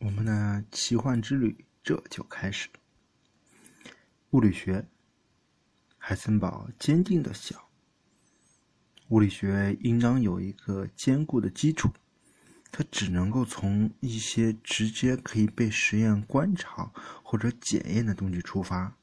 我们的奇幻之旅这就开始。物理学，海森堡坚定的想，物理学应当有一个坚固的基础，它只能够从一些直接可以被实验观察或者检验的东西出发。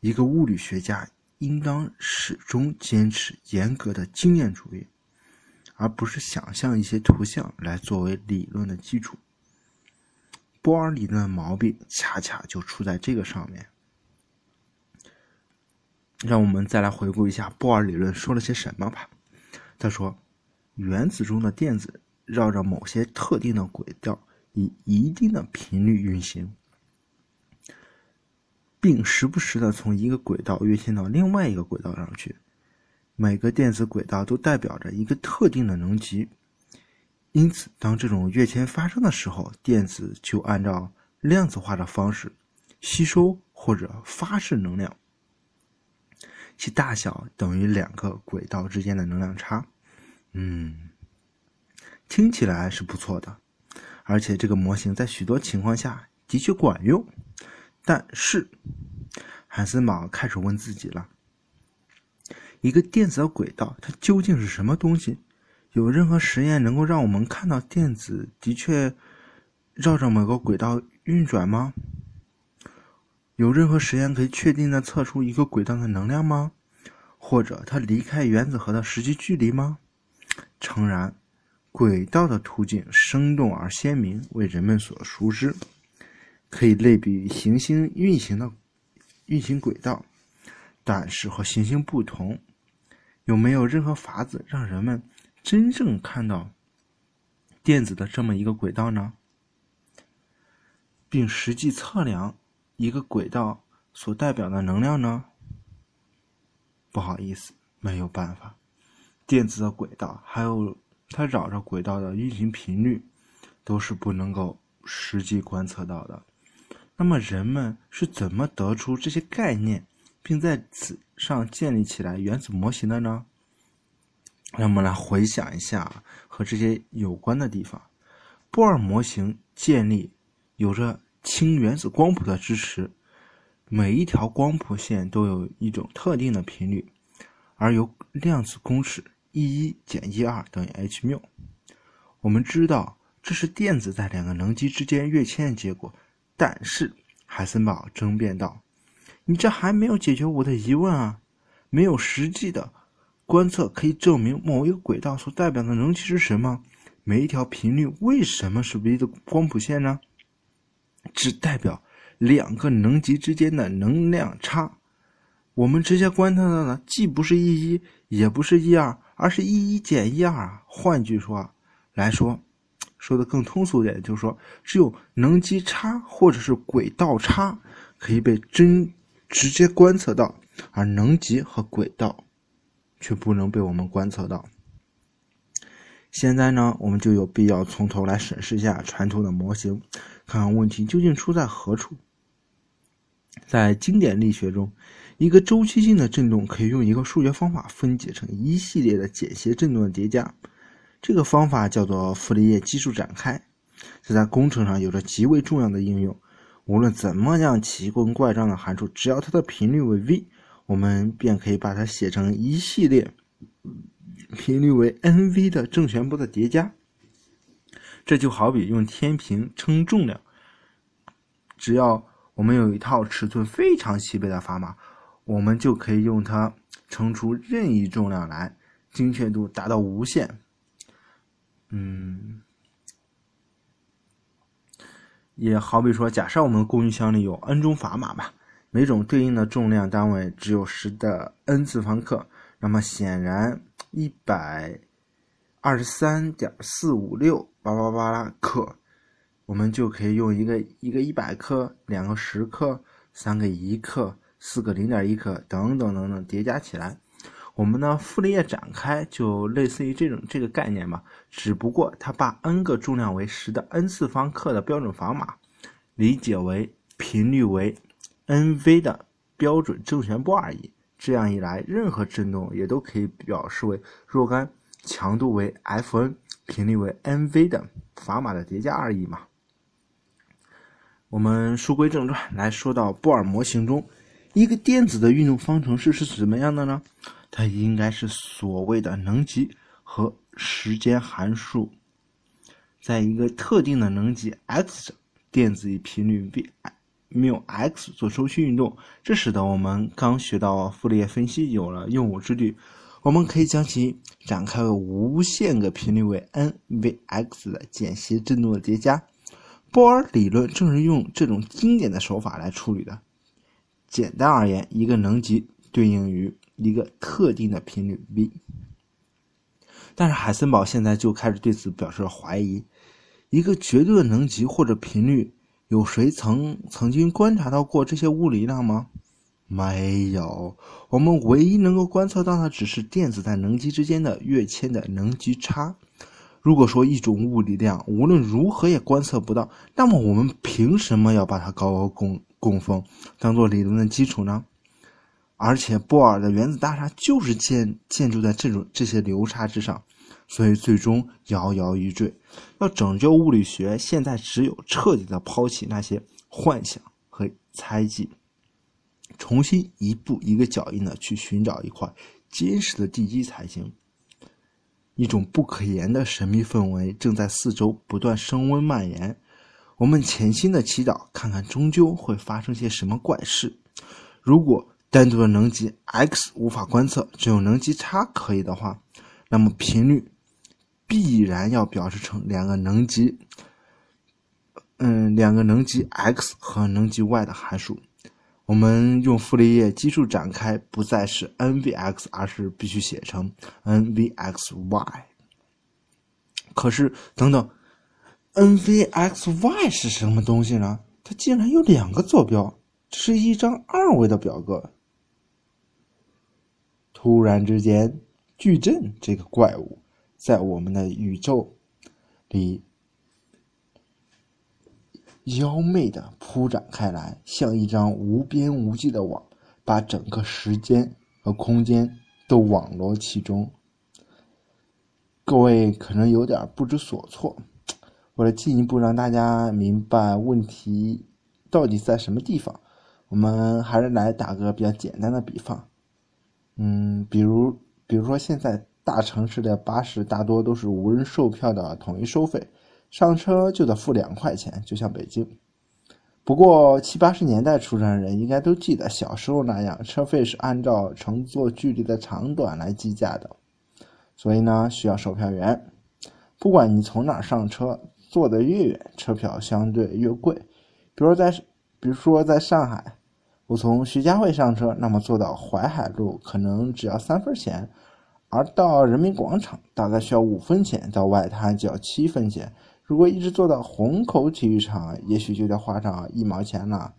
一个物理学家应当始终坚持严格的经验主义，而不是想象一些图像来作为理论的基础。波尔理论的毛病恰恰就出在这个上面。让我们再来回顾一下波尔理论说了些什么吧。他说，原子中的电子绕着某些特定的轨道，以一定的频率运行，并时不时的从一个轨道跃迁到另外一个轨道上去。每个电子轨道都代表着一个特定的能级。因此，当这种跃迁发生的时候，电子就按照量子化的方式吸收或者发射能量，其大小等于两个轨道之间的能量差。嗯，听起来是不错的，而且这个模型在许多情况下的确管用。但是，海森堡开始问自己了：一个电子的轨道，它究竟是什么东西？有任何实验能够让我们看到电子的确绕着某个轨道运转吗？有任何实验可以确定的测出一个轨道的能量吗？或者它离开原子核的实际距离吗？诚然，轨道的途径生动而鲜明，为人们所熟知，可以类比行星运行的运行轨道。但是和行星不同，有没有任何法子让人们？真正看到电子的这么一个轨道呢，并实际测量一个轨道所代表的能量呢？不好意思，没有办法。电子的轨道还有它绕着轨道的运行频率，都是不能够实际观测到的。那么人们是怎么得出这些概念，并在此上建立起来原子模型的呢？让我们来回想一下和这些有关的地方。波尔模型建立有着氢原子光谱的支持，每一条光谱线都有一种特定的频率，而由量子公式 E 一减 E 二等于 h 缪。我们知道这是电子在两个能级之间跃迁的结果，但是海森堡争辩道：“你这还没有解决我的疑问啊！没有实际的。”观测可以证明某一个轨道所代表的能级是什么？每一条频率为什么是唯一的光谱线呢？只代表两个能级之间的能量差。我们直接观测到的既不是 E 一，也不是 E 二，而是 E 一减 E 二啊。换句话来说，说的更通俗点，就是说，只有能级差或者是轨道差可以被真直接观测到，而能级和轨道。却不能被我们观测到。现在呢，我们就有必要从头来审视一下传统的模型，看看问题究竟出在何处。在经典力学中，一个周期性的振动可以用一个数学方法分解成一系列的简谐振动的叠加，这个方法叫做傅里叶基数展开，这在工程上有着极为重要的应用。无论怎么样奇怪怪状的函数，只要它的频率为 v。我们便可以把它写成一系列频率为 n_v 的正弦波的叠加。这就好比用天平称重量，只要我们有一套尺寸非常齐备的砝码，我们就可以用它称出任意重量来，精确度达到无限。嗯，也好比说，假设我们工具箱里有 n 种砝码吧。每种对应的重量单位只有十的 n 次方克，那么显然一百二十三点四五六巴拉巴拉克，我们就可以用一个一个一百克、两个十克、三个一克、四个零点一克等等等等叠加起来，我们的傅里叶展开就类似于这种这个概念吧，只不过它把 n 个重量为十的 n 次方克的标准砝码理解为频率为。n_v 的标准正弦波而已。这样一来，任何振动也都可以表示为若干强度为 Fn、频率为 n_v 的砝码的叠加而已嘛。我们书归正传，来说到波尔模型中，一个电子的运动方程式是怎么样的呢？它应该是所谓的能级和时间函数，在一个特定的能级 x 上，电子以频率 v μ x 做周期运动，这使得我们刚学到傅里叶分析有了用武之地。我们可以将其展开为无限个频率为 n v x 的间歇振动的叠加。波尔理论正是用这种经典的手法来处理的。简单而言，一个能级对应于一个特定的频率 v。但是海森堡现在就开始对此表示怀疑：一个绝对的能级或者频率，有谁曾曾经观察到过这些物理量吗？没有。我们唯一能够观测到的只是电子在能级之间的跃迁的能级差。如果说一种物理量无论如何也观测不到，那么我们凭什么要把它高高供供奉，当做理论的基础呢？而且波尔的原子大厦就是建建筑在这种这些流差之上，所以最终摇摇欲坠。要拯救物理学，现在只有彻底的抛弃那些幻想和猜忌，重新一步一个脚印的去寻找一块坚实的地基才行。一种不可言的神秘氛围正在四周不断升温蔓延。我们潜心的祈祷，看看终究会发生些什么怪事。如果单独的能级 x 无法观测，只有能级差可以的话，那么频率必然要表示成两个能级，嗯，两个能级 x 和能级 y 的函数。我们用傅里叶基数展开，不再是 n v x，而是必须写成 n v x y。可是，等等，n v x y 是什么东西呢？它竟然有两个坐标，这是一张二维的表格。突然之间，矩阵这个怪物在我们的宇宙里。妖媚的铺展开来，像一张无边无际的网，把整个时间和空间都网罗其中。各位可能有点不知所措，为了进一步让大家明白问题到底在什么地方，我们还是来打个比较简单的比方。嗯，比如，比如说现在大城市的巴士大多都是无人售票的统一收费。上车就得付两块钱，就像北京。不过七八十年代出生的人应该都记得，小时候那样，车费是按照乘坐距离的长短来计价的。所以呢，需要售票员。不管你从哪上车，坐得越远，车票相对越贵。比如在，比如说在上海，我从徐家汇上车，那么坐到淮海路可能只要三分钱，而到人民广场大概需要五分钱，到外滩就要七分钱。如果一直坐到虹口体育场，也许就得花上一毛钱了。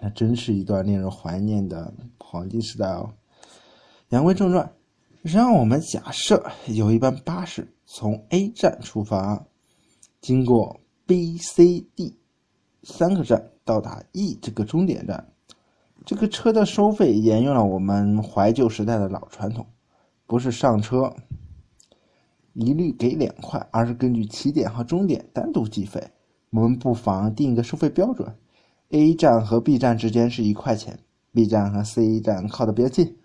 那真是一段令人怀念的黄金时代哦。言归正传，让我们假设有一班巴士从 A 站出发，经过 B、C、D 三个站，到达 E 这个终点站。这个车的收费沿用了我们怀旧时代的老传统，不是上车。一律给两块，而是根据起点和终点单独计费。我们不妨定一个收费标准：A 站和 B 站之间是一块钱，B 站和 C 站靠的比较近，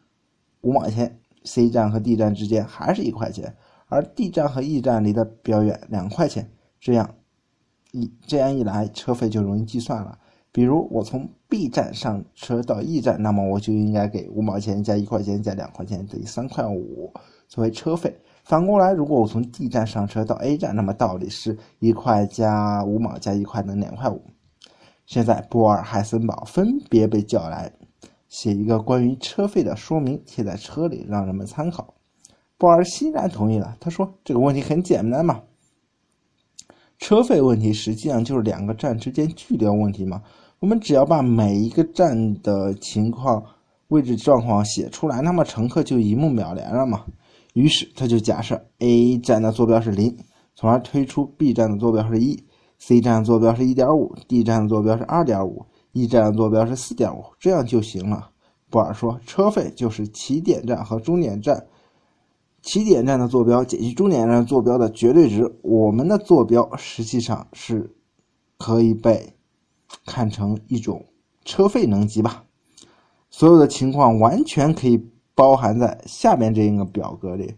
五毛钱；C 站和 D 站之间还是一块钱，而 D 站和 E 站离得比较远，两块钱。这样一这样一来，车费就容易计算了。比如我从 B 站上车到 E 站，那么我就应该给五毛钱加一块钱加两块钱，等于三块五作为车费。反过来，如果我从 D 站上车到 A 站，那么道理是一块加五毛加一块等于两块五。现在波尔、海森堡分别被叫来，写一个关于车费的说明，贴在车里让人们参考。波尔欣然同意了，他说：“这个问题很简单嘛，车费问题实际上就是两个站之间距离问题嘛。我们只要把每一个站的情况、位置状况写出来，那么乘客就一目了然了嘛。”于是他就假设 A 站的坐标是零，从而推出 B 站的坐标是一，C 站的坐标是一点五，D 站的坐标是二点五，E 站的坐标是四点五，这样就行了。布尔说，车费就是起点站和终点站，起点站的坐标减去终点站坐标的绝对值。我们的坐标实际上是可以被看成一种车费能级吧。所有的情况完全可以包含在下面这一个表格里，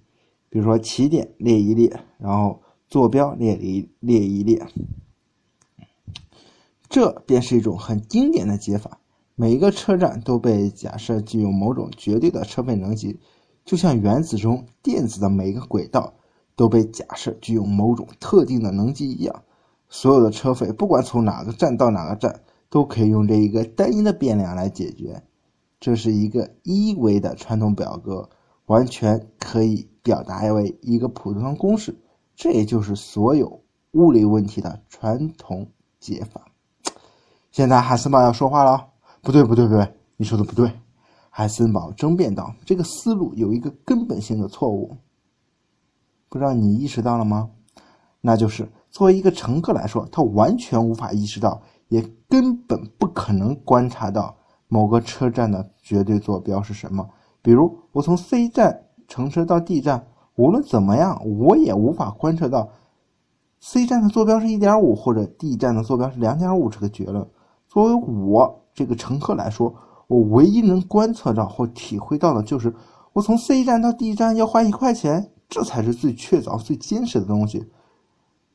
比如说起点列一列，然后坐标列一列一列，这便是一种很经典的解法。每一个车站都被假设具有某种绝对的车费能级，就像原子中电子的每个轨道都被假设具有某种特定的能级一样。所有的车费，不管从哪个站到哪个站，都可以用这一个单一的变量来解决。这是一个一维的传统表格，完全可以表达为一个普通的公式。这也就是所有物理问题的传统解法。现在海森堡要说话了。不对，不对，不对，你说的不对。海森堡争辩道：“这个思路有一个根本性的错误，不知道你意识到了吗？那就是作为一个乘客来说，他完全无法意识到，也根本不可能观察到某个车站的绝对坐标是什么。比如，我从 C 站乘车到 D 站，无论怎么样，我也无法观测到 C 站的坐标是一点五，或者 D 站的坐标是两点五这个结论。作为我。”这个乘客来说，我唯一能观测到或体会到的就是，我从 C 站到 D 站要花一块钱，这才是最确凿、最坚实的东西。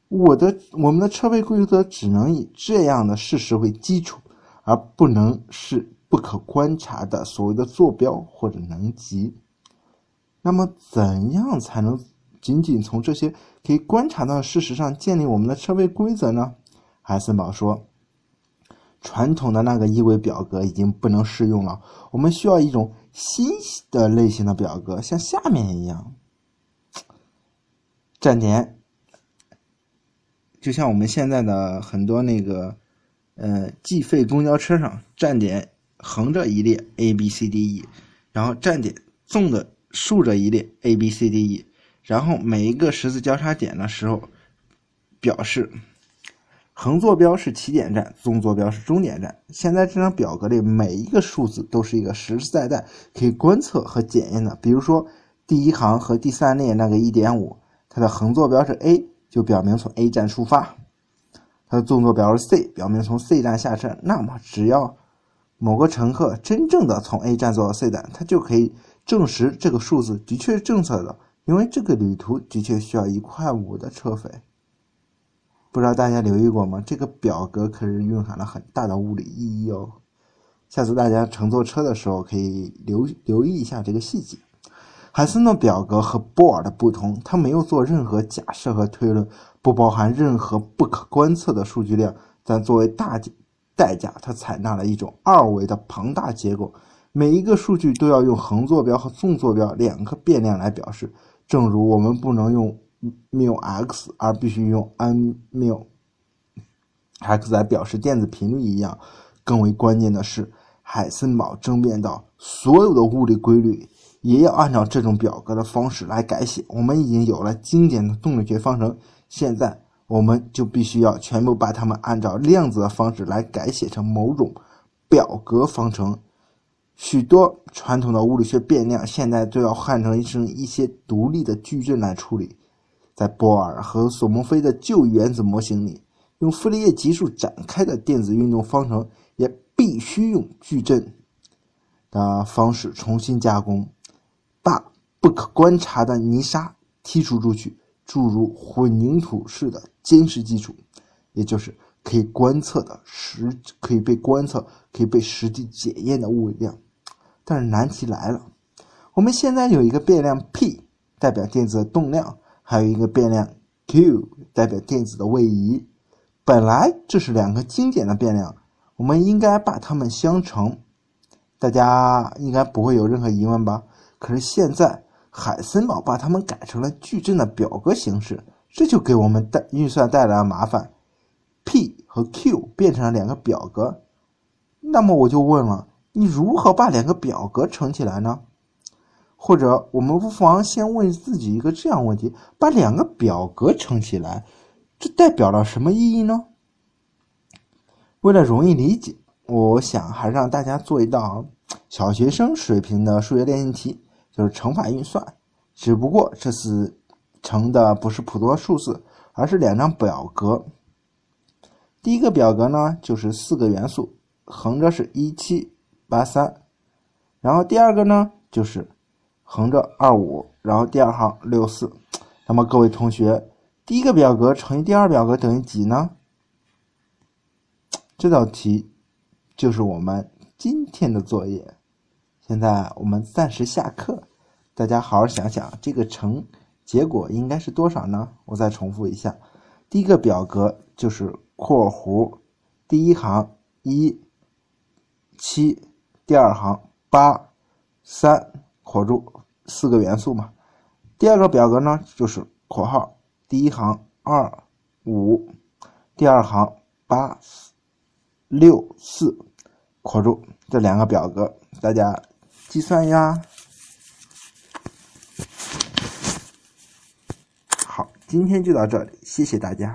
我的我们的车位规则只能以这样的事实为基础，而不能是不可观察的所谓的坐标或者能级。那么，怎样才能仅仅从这些可以观察到的事实上建立我们的车位规则呢？海森堡说。传统的那个一维表格已经不能适用了，我们需要一种新的类型的表格，像下面一样。站点，就像我们现在的很多那个，呃，计费公交车上，站点横着一列 A B C D E，然后站点纵的竖着一列 A B C D E，然后每一个十字交叉点的时候，表示。横坐标是起点站，纵坐标是终点站。现在这张表格里每一个数字都是一个实实在在可以观测和检验的。比如说，第一行和第三列那个一点五，它的横坐标是 A，就表明从 A 站出发；它的纵坐标是 C，表明从 C 站下车。那么，只要某个乘客真正的从 A 站坐到 C 站，他就可以证实这个数字的确是正确的，因为这个旅途的确需要一块五的车费。不知道大家留意过吗？这个表格可是蕴含了很大的物理意义哦。下次大家乘坐车的时候可以留留意一下这个细节。海森的表格和波尔的不同，他没有做任何假设和推论，不包含任何不可观测的数据量，但作为大代价，他采纳了一种二维的庞大结构，每一个数据都要用横坐标和纵坐标两个变量来表示，正如我们不能用。缪 x 而必须用 n 缪 x 来表示电子频率一样。更为关键的是，海森堡争辩道，所有的物理规律也要按照这种表格的方式来改写。我们已经有了经典的动力学方程，现在我们就必须要全部把它们按照量子的方式来改写成某种表格方程。许多传统的物理学变量现在都要换成一些独立的矩阵来处理。在波尔和索蒙菲的旧原子模型里，用傅里叶级数展开的电子运动方程也必须用矩阵的方式重新加工，把不可观察的泥沙剔除出去，注入混凝土式的坚实基础，也就是可以观测的实可以被观测、可以被实际检验的物理量。但是难题来了，我们现在有一个变量 p，代表电子的动量。还有一个变量 q 代表电子的位移，本来这是两个经典的变量，我们应该把它们相乘，大家应该不会有任何疑问吧？可是现在海森堡把它们改成了矩阵的表格形式，这就给我们带运算带来了麻烦，p 和 q 变成了两个表格，那么我就问了，你如何把两个表格乘起来呢？或者我们不妨先问自己一个这样问题：把两个表格乘起来，这代表了什么意义呢？为了容易理解，我想还让大家做一道小学生水平的数学练习题，就是乘法运算。只不过这次乘的不是普通数字，而是两张表格。第一个表格呢就是四个元素，横着是一七八三，然后第二个呢就是横着二五，然后第二行六四。那么各位同学，第一个表格乘以第二表格等于几呢？这道题就是我们今天的作业。现在我们暂时下课，大家好好想想，这个乘结果应该是多少呢？我再重复一下，第一个表格就是括弧第一行一七，第二行八三，括住四个元素嘛。第二个表格呢就是括号第一行二五，第二行八六四，括住这两个表格，大家。计算呀，好，今天就到这里，谢谢大家。